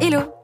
Hello.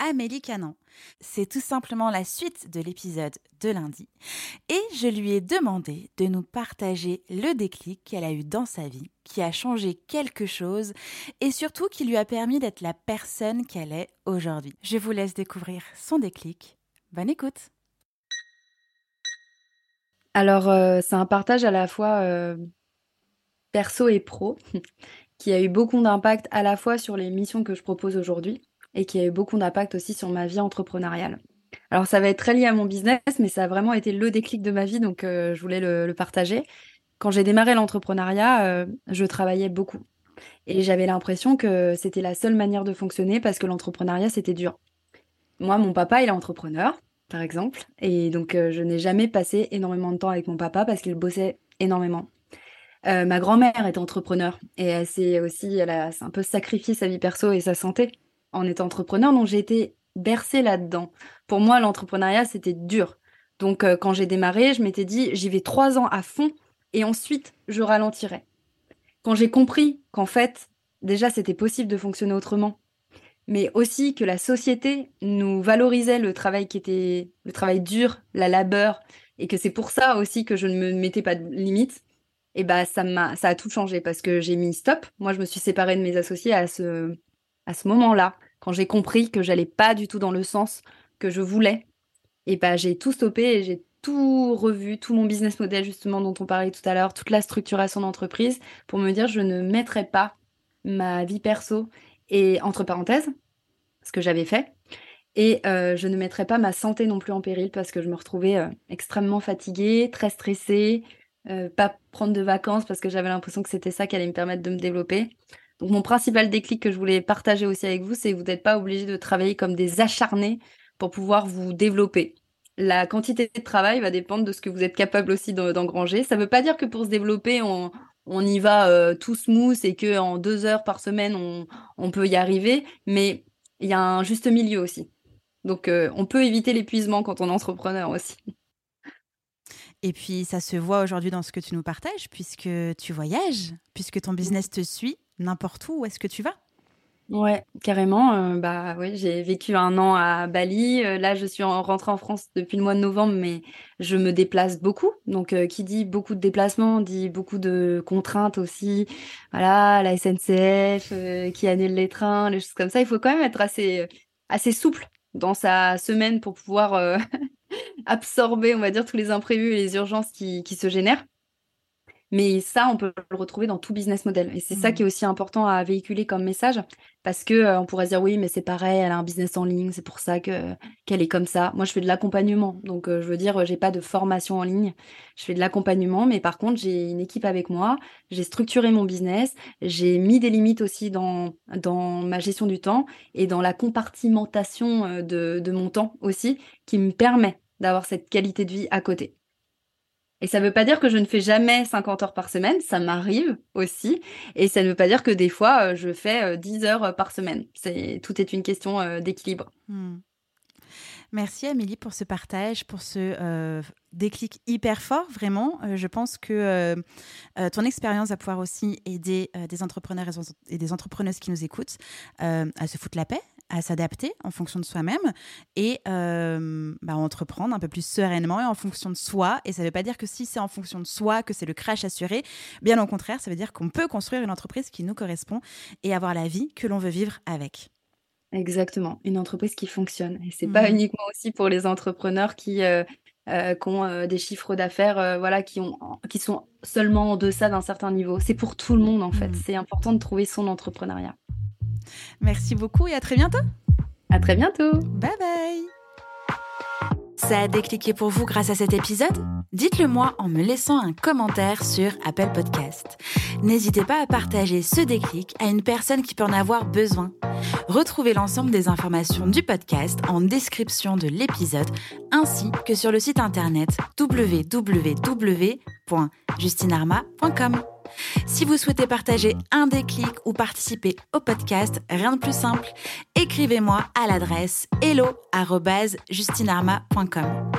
Amélie Canon. C'est tout simplement la suite de l'épisode de lundi. Et je lui ai demandé de nous partager le déclic qu'elle a eu dans sa vie, qui a changé quelque chose et surtout qui lui a permis d'être la personne qu'elle est aujourd'hui. Je vous laisse découvrir son déclic. Bonne écoute. Alors, euh, c'est un partage à la fois euh, perso et pro qui a eu beaucoup d'impact à la fois sur les missions que je propose aujourd'hui et qui a eu beaucoup d'impact aussi sur ma vie entrepreneuriale. Alors ça va être très lié à mon business, mais ça a vraiment été le déclic de ma vie, donc euh, je voulais le, partager. Quand j'ai démarré l'entrepreneuriat, euh, je travaillais beaucoup. Et j'avais l'impression que c'était la seule manière de fonctionner parce que l'entrepreneuriat, c'était dur. Moi, mon papa, il est entrepreneur, par exemple. Et donc, euh, je n'ai jamais passé énormément de temps avec mon papa parce qu'il bossait énormément. ma grand-mère est entrepreneur et elle s'est aussi, elle a un peu sacrifié sa vie perso et sa santé en étant entrepreneur, donc j'ai été bercée là-dedans. Pour moi, l'entrepreneuriat, c'était dur. Donc, euh, quand j'ai démarré, je m'étais dit, j'y vais trois ans à fond et ensuite, je ralentirai. Quand j'ai compris qu'en fait, déjà, c'était possible de fonctionner autrement, mais aussi que la société nous valorisait le travail qui était le travail dur, la labeur, et que c'est pour ça aussi que je ne me mettais pas de limites. Et bah ça m'a ça a tout changé parce que j'ai mis stop. Moi, je me suis séparée de mes associés à ce à ce moment-là, quand j'ai compris que j'allais pas du tout dans le sens que je voulais, et bah j'ai tout stoppé et j'ai tout revu, tout mon business model justement dont on parlait tout à l'heure, toute la structuration d'entreprise pour me dire je ne mettrai pas ma vie perso et entre parenthèses, ce que j'avais fait, et euh, je ne mettrai pas ma santé non plus en péril parce que je me retrouvais euh, extrêmement fatiguée, très stressée, euh, pas prendre de vacances parce que j'avais l'impression que c'était ça qui allait me permettre de me développer. Donc mon principal déclic que je voulais partager aussi avec vous, c'est que vous n'êtes pas obligé de travailler comme des acharnés pour pouvoir vous développer. La quantité de travail va dépendre de ce que vous êtes capable aussi d'engranger. Ça ne veut pas dire que pour se développer, on, y va euh, tout smooth et qu'en deux heures par semaine, on, peut y arriver, mais il y a un juste milieu aussi. Donc euh, on peut éviter l'épuisement quand on est entrepreneur aussi. Et puis ça se voit aujourd'hui dans ce que tu nous partages, puisque tu voyages, puisque ton business te suit, n'importe où. Où est-ce que tu vas? Ouais, carrément. Euh, bah oui, j'ai vécu un an à Bali. Euh, là, je suis rentrée en France depuis le mois de novembre, mais je me déplace beaucoup. Donc, euh, qui dit beaucoup de déplacements dit beaucoup de contraintes aussi. Voilà, la SNCF qui annule les trains, les choses comme ça. Il faut quand même être assez assez souple dans sa semaine pour pouvoir absorber, on va dire, tous les imprévus et les urgences qui, qui se génèrent. Mais ça, on peut le retrouver dans tout business model. Et c'est ça mmh. qui est aussi important à véhiculer comme message, parce que euh, on pourrait se dire oui, mais c'est pareil, elle a un business en ligne, c'est pour ça que qu'elle est comme ça. Moi, je fais de l'accompagnement, donc euh, je veux dire, j'ai pas de formation en ligne. Je fais de l'accompagnement, mais par contre, j'ai une équipe avec moi. J'ai structuré mon business, j'ai mis des limites aussi dans dans ma gestion du temps et dans la compartimentation euh, de, de mon temps aussi, qui me permet d'avoir cette qualité de vie à côté. Et ça ne veut pas dire que je ne fais jamais 50 heures par semaine, ça m'arrive aussi. Et ça ne veut pas dire que des fois, euh, je fais 10 euh, heures euh, par semaine. Tout est une question d'équilibre. Hmm. Merci Amélie pour ce partage, pour ce déclic hyper fort, vraiment. je pense que ton expérience va pouvoir aussi aider des entrepreneurs et des entrepreneuses qui nous écoutent à se foutre la paix à s'adapter en fonction de soi-même et euh, bah, entreprendre un peu plus sereinement et en fonction de soi. Et ça ne veut pas dire que si c'est en fonction de soi que c'est le crash assuré. Bien au contraire, ça veut dire qu'on peut construire une entreprise qui nous correspond et avoir la vie que l'on veut vivre avec. Exactement, une entreprise qui fonctionne. Et c'est pas mmh. uniquement aussi pour les entrepreneurs qui, euh, euh, ont des chiffres d'affaires, voilà, qui, ont, qui sont seulement en deçà d'un certain niveau. C'est pour tout le monde en fait. Mmh. C'est important de trouver son entrepreneuriat. Merci beaucoup et à très bientôt. À très bientôt. Bye bye. Ça a décliqué pour vous grâce à cet épisode? Dites-le moi en me laissant un commentaire sur Apple Podcast. N'hésitez pas à partager ce déclic à une personne qui peut en avoir besoin. Retrouvez l'ensemble des informations du podcast en description de l'épisode ainsi que sur le site internet www.justinarma.com. Si vous souhaitez partager un déclic ou participer au podcast, rien de plus simple, écrivez-moi à l'adresse hello@justinarma.com.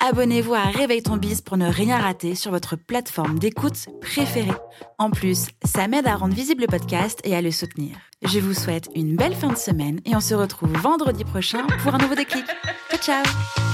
Abonnez-vous à Réveille ton bise pour ne rien rater sur votre plateforme d'écoute préférée. En plus, ça m'aide à rendre visible le podcast et à le soutenir. Je vous souhaite une belle fin de semaine et on se retrouve vendredi prochain pour un nouveau déclic. Ciao ciao